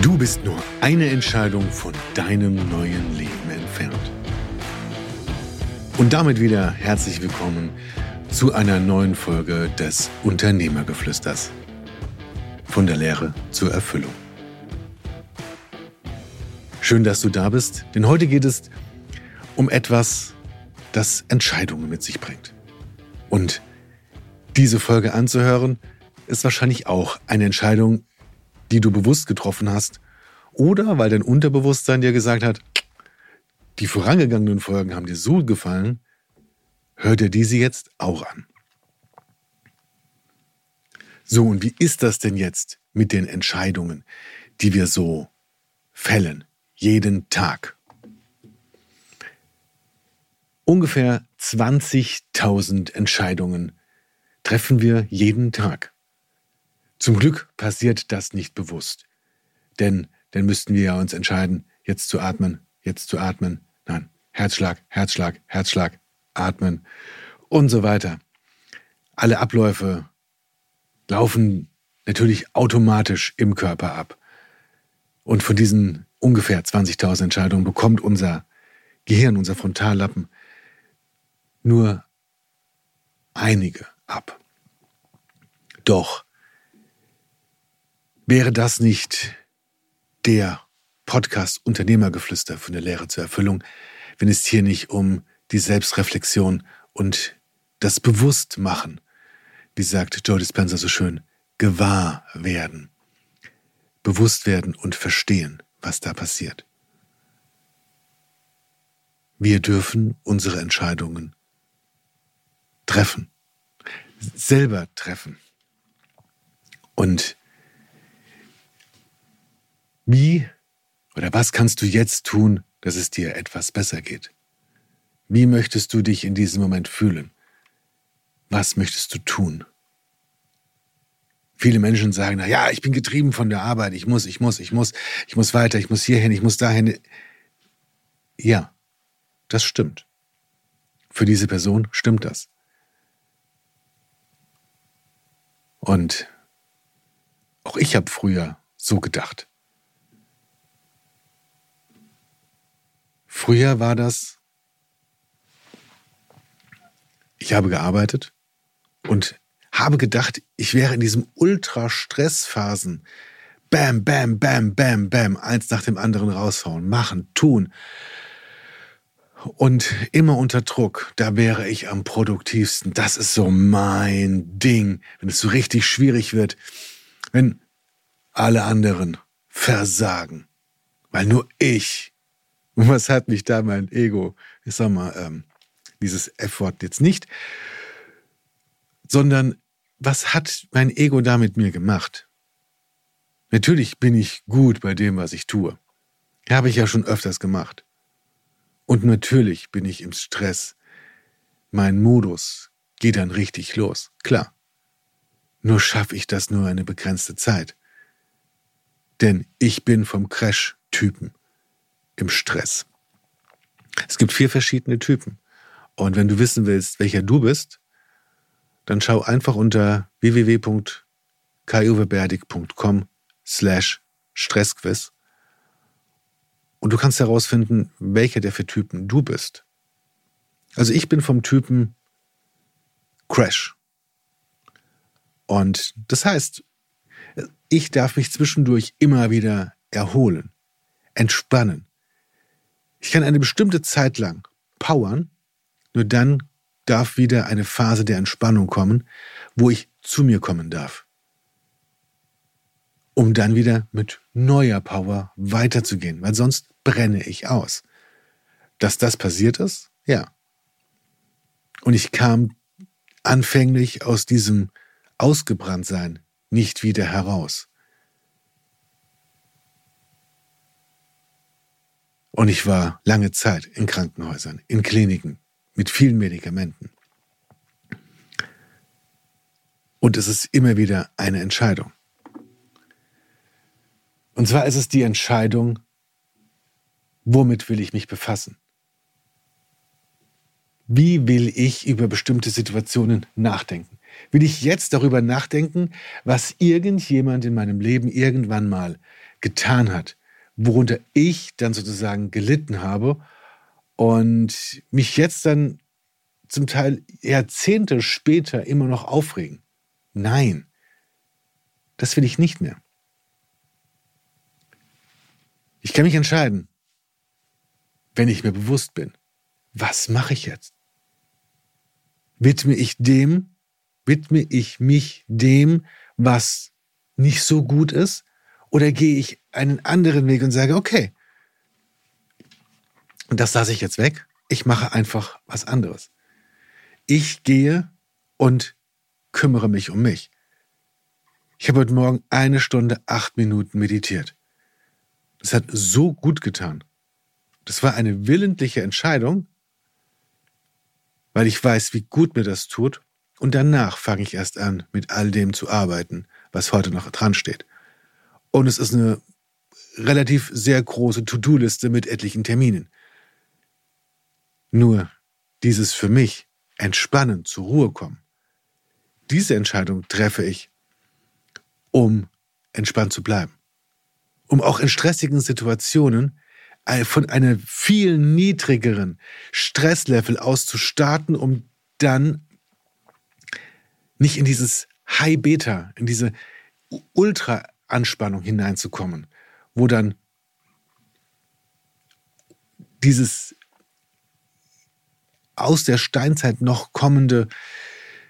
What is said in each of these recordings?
Du bist nur eine Entscheidung von deinem neuen Leben entfernt. Und damit wieder herzlich willkommen zu einer neuen Folge des Unternehmergeflüsters. Von der Lehre zur Erfüllung. Schön, dass du da bist, denn heute geht es um etwas, das Entscheidungen mit sich bringt. Und diese Folge anzuhören, ist wahrscheinlich auch eine Entscheidung, die du bewusst getroffen hast, oder weil dein Unterbewusstsein dir gesagt hat, die vorangegangenen Folgen haben dir so gefallen, hör dir diese jetzt auch an. So, und wie ist das denn jetzt mit den Entscheidungen, die wir so fällen, jeden Tag? Ungefähr 20.000 Entscheidungen treffen wir jeden Tag. Zum Glück passiert das nicht bewusst. Denn dann müssten wir ja uns entscheiden, jetzt zu atmen, jetzt zu atmen. Nein, Herzschlag, Herzschlag, Herzschlag, atmen und so weiter. Alle Abläufe laufen natürlich automatisch im Körper ab. Und von diesen ungefähr 20.000 Entscheidungen bekommt unser Gehirn, unser Frontallappen nur einige ab. Doch Wäre das nicht der Podcast Unternehmergeflüster von der Lehre zur Erfüllung, wenn es hier nicht um die Selbstreflexion und das Bewusstmachen, wie sagt Joe Dispenza so schön, gewahr werden, bewusst werden und verstehen, was da passiert. Wir dürfen unsere Entscheidungen treffen, selber treffen. Und wie oder was kannst du jetzt tun, dass es dir etwas besser geht? Wie möchtest du dich in diesem Moment fühlen? Was möchtest du tun? Viele Menschen sagen, na ja, ich bin getrieben von der Arbeit, ich muss, ich muss, ich muss, ich muss weiter, ich muss hierhin, ich muss dahin. Ja, das stimmt. Für diese Person stimmt das. Und auch ich habe früher so gedacht. Früher war das, ich habe gearbeitet und habe gedacht, ich wäre in diesem Ultra-Stressphasen. Bam, bam, bam, bam, bam, eins nach dem anderen raushauen, machen, tun. Und immer unter Druck, da wäre ich am produktivsten. Das ist so mein Ding, wenn es so richtig schwierig wird, wenn alle anderen versagen, weil nur ich und was hat mich da mein Ego, ich sag mal, ähm, dieses F-Wort jetzt nicht, sondern was hat mein Ego da mit mir gemacht? Natürlich bin ich gut bei dem, was ich tue. Habe ich ja schon öfters gemacht. Und natürlich bin ich im Stress. Mein Modus geht dann richtig los, klar. Nur schaffe ich das nur eine begrenzte Zeit. Denn ich bin vom Crash-Typen im Stress. Es gibt vier verschiedene Typen. Und wenn du wissen willst, welcher du bist, dann schau einfach unter www.kuweberdig.com slash Stressquiz und du kannst herausfinden, welcher der vier Typen du bist. Also ich bin vom Typen Crash. Und das heißt, ich darf mich zwischendurch immer wieder erholen, entspannen, ich kann eine bestimmte Zeit lang powern, nur dann darf wieder eine Phase der Entspannung kommen, wo ich zu mir kommen darf. Um dann wieder mit neuer Power weiterzugehen, weil sonst brenne ich aus. Dass das passiert ist? Ja. Und ich kam anfänglich aus diesem Ausgebranntsein nicht wieder heraus. Und ich war lange Zeit in Krankenhäusern, in Kliniken mit vielen Medikamenten. Und es ist immer wieder eine Entscheidung. Und zwar ist es die Entscheidung, womit will ich mich befassen? Wie will ich über bestimmte Situationen nachdenken? Will ich jetzt darüber nachdenken, was irgendjemand in meinem Leben irgendwann mal getan hat, worunter ich dann sozusagen gelitten habe und mich jetzt dann zum Teil Jahrzehnte später immer noch aufregen. Nein, das will ich nicht mehr. Ich kann mich entscheiden, wenn ich mir bewusst bin, was mache ich jetzt? Widme ich dem, widme ich mich dem, was nicht so gut ist? Oder gehe ich einen anderen Weg und sage, okay, das lasse ich jetzt weg, ich mache einfach was anderes. Ich gehe und kümmere mich um mich. Ich habe heute Morgen eine Stunde, acht Minuten meditiert. Das hat so gut getan. Das war eine willentliche Entscheidung, weil ich weiß, wie gut mir das tut. Und danach fange ich erst an, mit all dem zu arbeiten, was heute noch dran steht. Und es ist eine relativ sehr große To-Do-Liste mit etlichen Terminen. Nur dieses für mich entspannen, zur Ruhe kommen. Diese Entscheidung treffe ich, um entspannt zu bleiben. Um auch in stressigen Situationen von einem viel niedrigeren Stresslevel aus zu starten, um dann nicht in dieses High-Beta, in diese Ultra-Anspannung hineinzukommen, wo dann dieses aus der Steinzeit noch kommende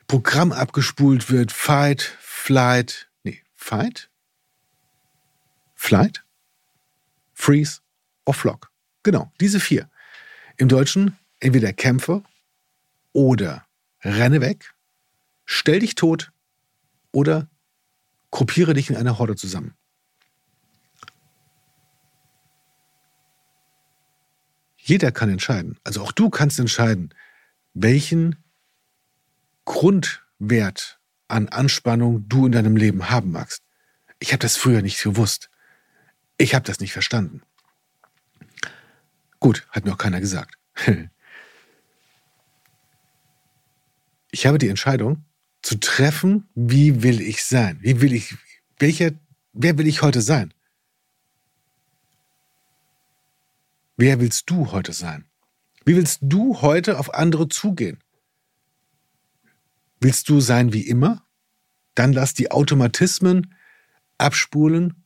Programm abgespult wird. Fight, Flight, nee, Fight? Flight? Freeze or Flock. Genau, diese vier. Im Deutschen entweder kämpfe oder renne weg, stell dich tot oder gruppiere dich in einer Horde zusammen. Jeder kann entscheiden, also auch du kannst entscheiden, welchen Grundwert an Anspannung du in deinem Leben haben magst. Ich habe das früher nicht gewusst. Ich habe das nicht verstanden. Gut, hat mir auch keiner gesagt. ich habe die Entscheidung zu treffen, wie will ich sein? Wie will ich, welcher, wer will ich heute sein? Wer willst du heute sein? Wie willst du heute auf andere zugehen? Willst du sein wie immer? Dann lass die Automatismen abspulen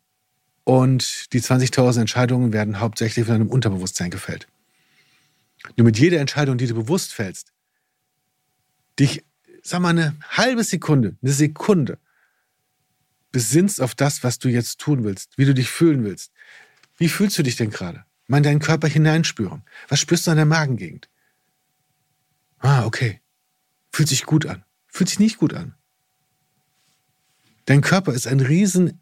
und die 20.000 Entscheidungen werden hauptsächlich von deinem Unterbewusstsein gefällt. Nur mit jeder Entscheidung, die du bewusst fällst, dich, sag mal, eine halbe Sekunde, eine Sekunde, besinnst auf das, was du jetzt tun willst, wie du dich fühlen willst. Wie fühlst du dich denn gerade? Mal in deinen Körper hineinspüren. Was spürst du an der Magengegend? Ah, okay. Fühlt sich gut an. Fühlt sich nicht gut an. Dein Körper ist ein riesen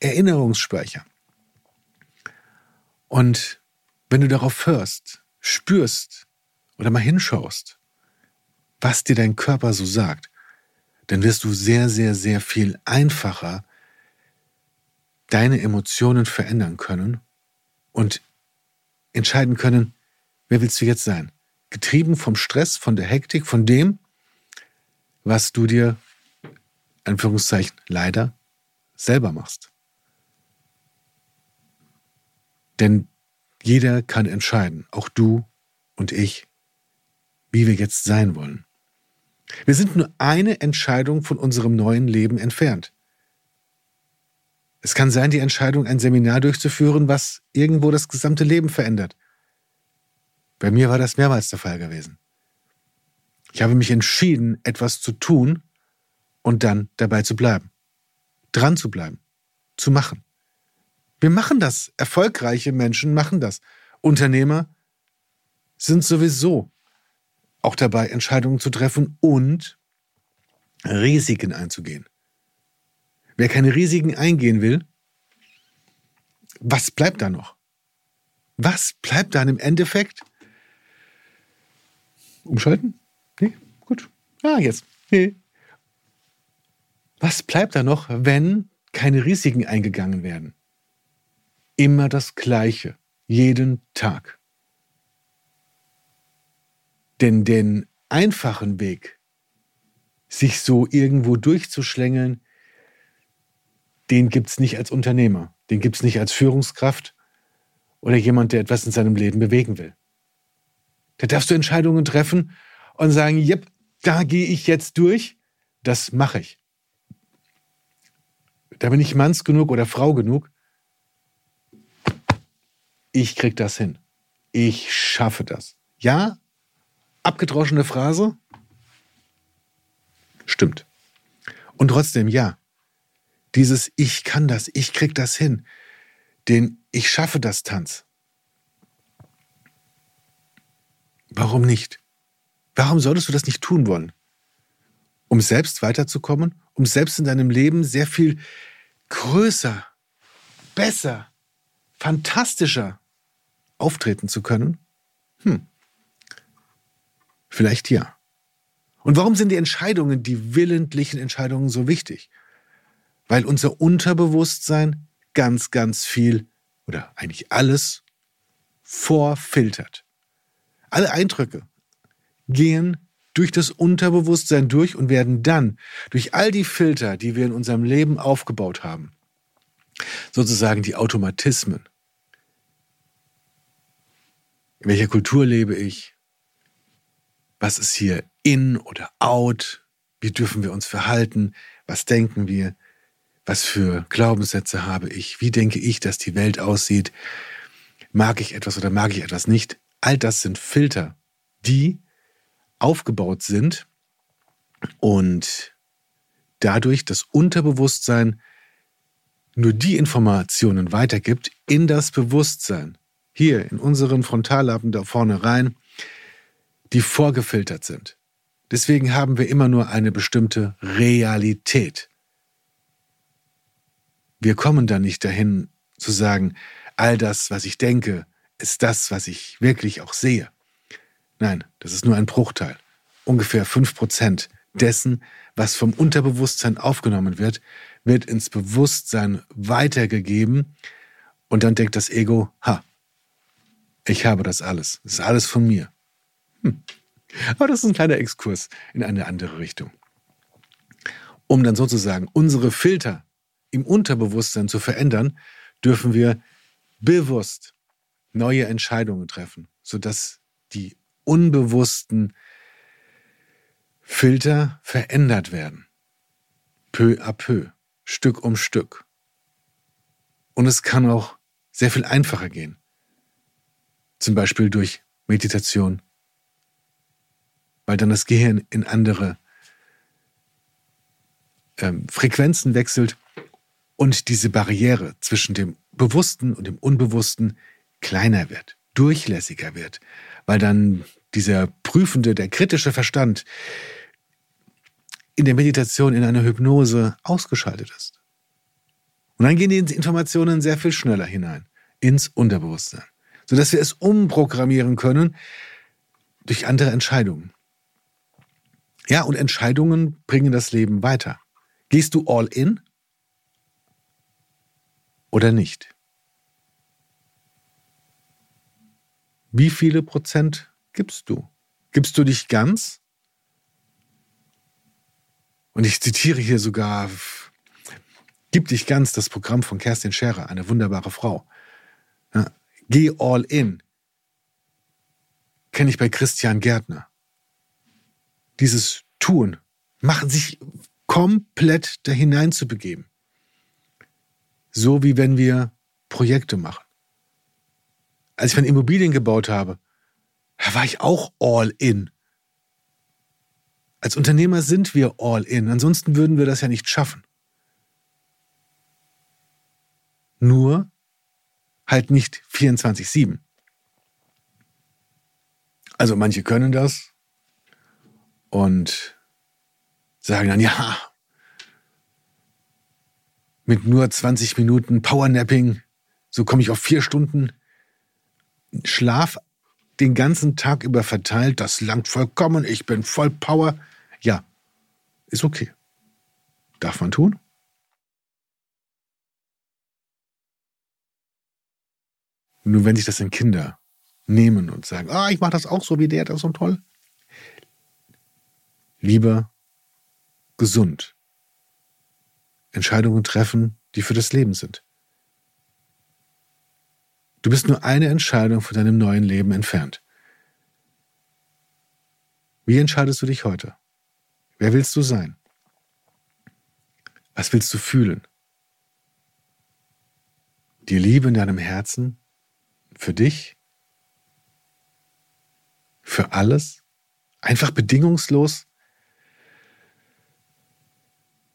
Erinnerungsspeicher. Und wenn du darauf hörst, spürst oder mal hinschaust, was dir dein Körper so sagt, dann wirst du sehr, sehr, sehr viel einfacher deine Emotionen verändern können und entscheiden können, wer willst du jetzt sein? Getrieben vom Stress, von der Hektik, von dem, was du dir, Anführungszeichen, leider selber machst. Denn jeder kann entscheiden, auch du und ich, wie wir jetzt sein wollen. Wir sind nur eine Entscheidung von unserem neuen Leben entfernt. Es kann sein, die Entscheidung, ein Seminar durchzuführen, was irgendwo das gesamte Leben verändert. Bei mir war das mehrmals der Fall gewesen. Ich habe mich entschieden, etwas zu tun und dann dabei zu bleiben. Dran zu bleiben. Zu machen. Wir machen das. Erfolgreiche Menschen machen das. Unternehmer sind sowieso auch dabei, Entscheidungen zu treffen und Risiken einzugehen. Wer keine Risiken eingehen will, was bleibt da noch? Was bleibt dann im Endeffekt? Umschalten? Nee, gut. Ah, jetzt. Nee. Was bleibt da noch, wenn keine Risiken eingegangen werden? Immer das Gleiche, jeden Tag. Denn den einfachen Weg, sich so irgendwo durchzuschlängeln, den gibt es nicht als Unternehmer, den gibt es nicht als Führungskraft oder jemand, der etwas in seinem Leben bewegen will. Da darfst du Entscheidungen treffen und sagen, yep, da gehe ich jetzt durch, das mache ich. Da bin ich Manns genug oder Frau genug. Ich krieg das hin. Ich schaffe das. Ja, abgedroschene Phrase. Stimmt. Und trotzdem, ja, dieses Ich kann das, ich krieg das hin, den Ich schaffe das Tanz. Warum nicht? Warum solltest du das nicht tun wollen? Um selbst weiterzukommen, um selbst in deinem Leben sehr viel größer, besser, fantastischer auftreten zu können? Hm. Vielleicht ja. Und warum sind die Entscheidungen, die willentlichen Entscheidungen so wichtig? Weil unser Unterbewusstsein ganz, ganz viel oder eigentlich alles vorfiltert. Alle Eindrücke gehen durch das Unterbewusstsein durch und werden dann durch all die Filter, die wir in unserem Leben aufgebaut haben, sozusagen die Automatismen. In welcher Kultur lebe ich? Was ist hier in oder out? Wie dürfen wir uns verhalten? Was denken wir? Was für Glaubenssätze habe ich? Wie denke ich, dass die Welt aussieht? Mag ich etwas oder mag ich etwas nicht? All das sind Filter, die aufgebaut sind und dadurch das Unterbewusstsein nur die Informationen weitergibt in das Bewusstsein, hier in unseren Frontallappen da vorne rein, die vorgefiltert sind. Deswegen haben wir immer nur eine bestimmte Realität. Wir kommen da nicht dahin zu sagen, all das, was ich denke, ist das, was ich wirklich auch sehe. Nein, das ist nur ein Bruchteil. Ungefähr 5% dessen, was vom Unterbewusstsein aufgenommen wird, wird ins Bewusstsein weitergegeben und dann denkt das Ego, ha, ich habe das alles. Das ist alles von mir. Hm. Aber das ist ein kleiner Exkurs in eine andere Richtung. Um dann sozusagen unsere Filter im Unterbewusstsein zu verändern, dürfen wir bewusst neue Entscheidungen treffen, sodass die unbewussten Filter verändert werden. Peu à peu, Stück um Stück. Und es kann auch sehr viel einfacher gehen. Zum Beispiel durch Meditation, weil dann das Gehirn in andere ähm, Frequenzen wechselt und diese Barriere zwischen dem Bewussten und dem Unbewussten kleiner wird, durchlässiger wird, weil dann dieser prüfende, der kritische Verstand in der Meditation, in einer Hypnose ausgeschaltet ist. Und dann gehen die Informationen sehr viel schneller hinein ins Unterbewusstsein, sodass wir es umprogrammieren können durch andere Entscheidungen. Ja, und Entscheidungen bringen das Leben weiter. Gehst du all in oder nicht? Wie viele Prozent gibst du? Gibst du dich ganz? Und ich zitiere hier sogar, gib dich ganz, das Programm von Kerstin Scherer, eine wunderbare Frau. Ja, geh all in. Kenne ich bei Christian Gärtner. Dieses Tun, machen sich komplett da hinein zu begeben. So wie wenn wir Projekte machen als ich meine Immobilien gebaut habe, da war ich auch all in. Als Unternehmer sind wir all in, ansonsten würden wir das ja nicht schaffen. Nur halt nicht 24-7. Also manche können das und sagen dann, ja, mit nur 20 Minuten Powernapping, so komme ich auf vier Stunden. Schlaf den ganzen Tag über verteilt, das langt vollkommen, ich bin voll Power. Ja, ist okay. Darf man tun? Nur wenn sich das in Kinder nehmen und sagen, ah, ich mache das auch so wie der, das ist so toll. Lieber gesund. Entscheidungen treffen, die für das Leben sind. Du bist nur eine Entscheidung von deinem neuen Leben entfernt. Wie entscheidest du dich heute? Wer willst du sein? Was willst du fühlen? Die Liebe in deinem Herzen für dich, für alles, einfach bedingungslos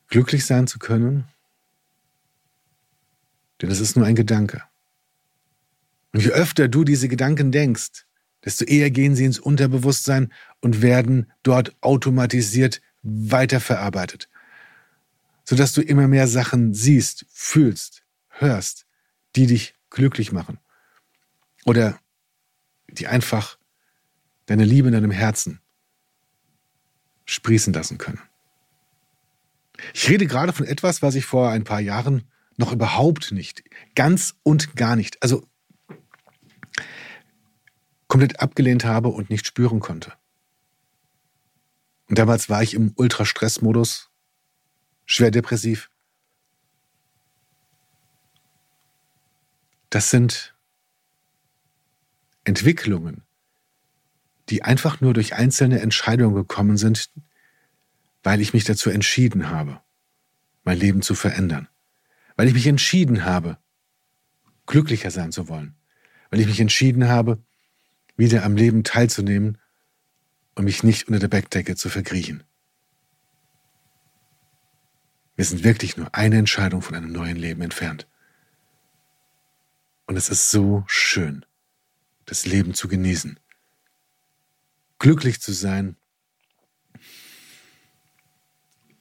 glücklich sein zu können? Denn es ist nur ein Gedanke. Und je öfter du diese Gedanken denkst, desto eher gehen sie ins Unterbewusstsein und werden dort automatisiert weiterverarbeitet, sodass du immer mehr Sachen siehst, fühlst, hörst, die dich glücklich machen oder die einfach deine Liebe in deinem Herzen sprießen lassen können. Ich rede gerade von etwas, was ich vor ein paar Jahren noch überhaupt nicht, ganz und gar nicht, also komplett abgelehnt habe und nicht spüren konnte. Und damals war ich im Ultrastressmodus, schwer depressiv. Das sind Entwicklungen, die einfach nur durch einzelne Entscheidungen gekommen sind, weil ich mich dazu entschieden habe, mein Leben zu verändern, weil ich mich entschieden habe, glücklicher sein zu wollen, weil ich mich entschieden habe, wieder am Leben teilzunehmen und mich nicht unter der Bettdecke zu verkriechen. Wir sind wirklich nur eine Entscheidung von einem neuen Leben entfernt. Und es ist so schön, das Leben zu genießen, glücklich zu sein.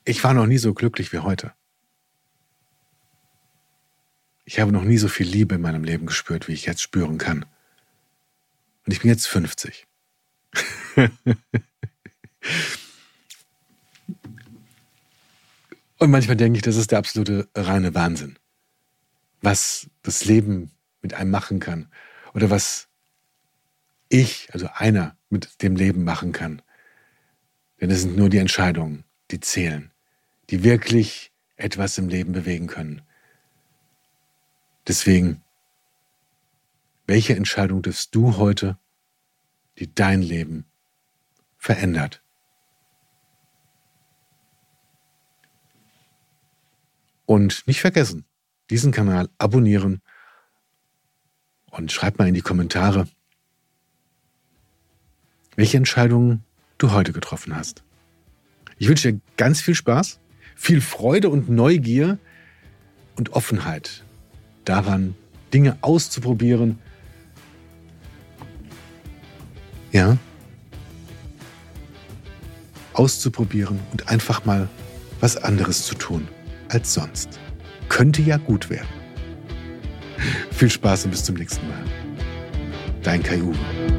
Ich war noch nie so glücklich wie heute. Ich habe noch nie so viel Liebe in meinem Leben gespürt, wie ich jetzt spüren kann. Und ich bin jetzt 50. Und manchmal denke ich, das ist der absolute reine Wahnsinn, was das Leben mit einem machen kann oder was ich, also einer, mit dem Leben machen kann. Denn es sind nur die Entscheidungen, die zählen, die wirklich etwas im Leben bewegen können. Deswegen welche Entscheidung triffst du heute, die dein Leben verändert? Und nicht vergessen, diesen Kanal abonnieren und schreib mal in die Kommentare, welche Entscheidungen du heute getroffen hast. Ich wünsche dir ganz viel Spaß, viel Freude und Neugier und Offenheit daran, Dinge auszuprobieren, ja, auszuprobieren und einfach mal was anderes zu tun als sonst. Könnte ja gut werden. Viel Spaß und bis zum nächsten Mal. Dein Kai Uwe.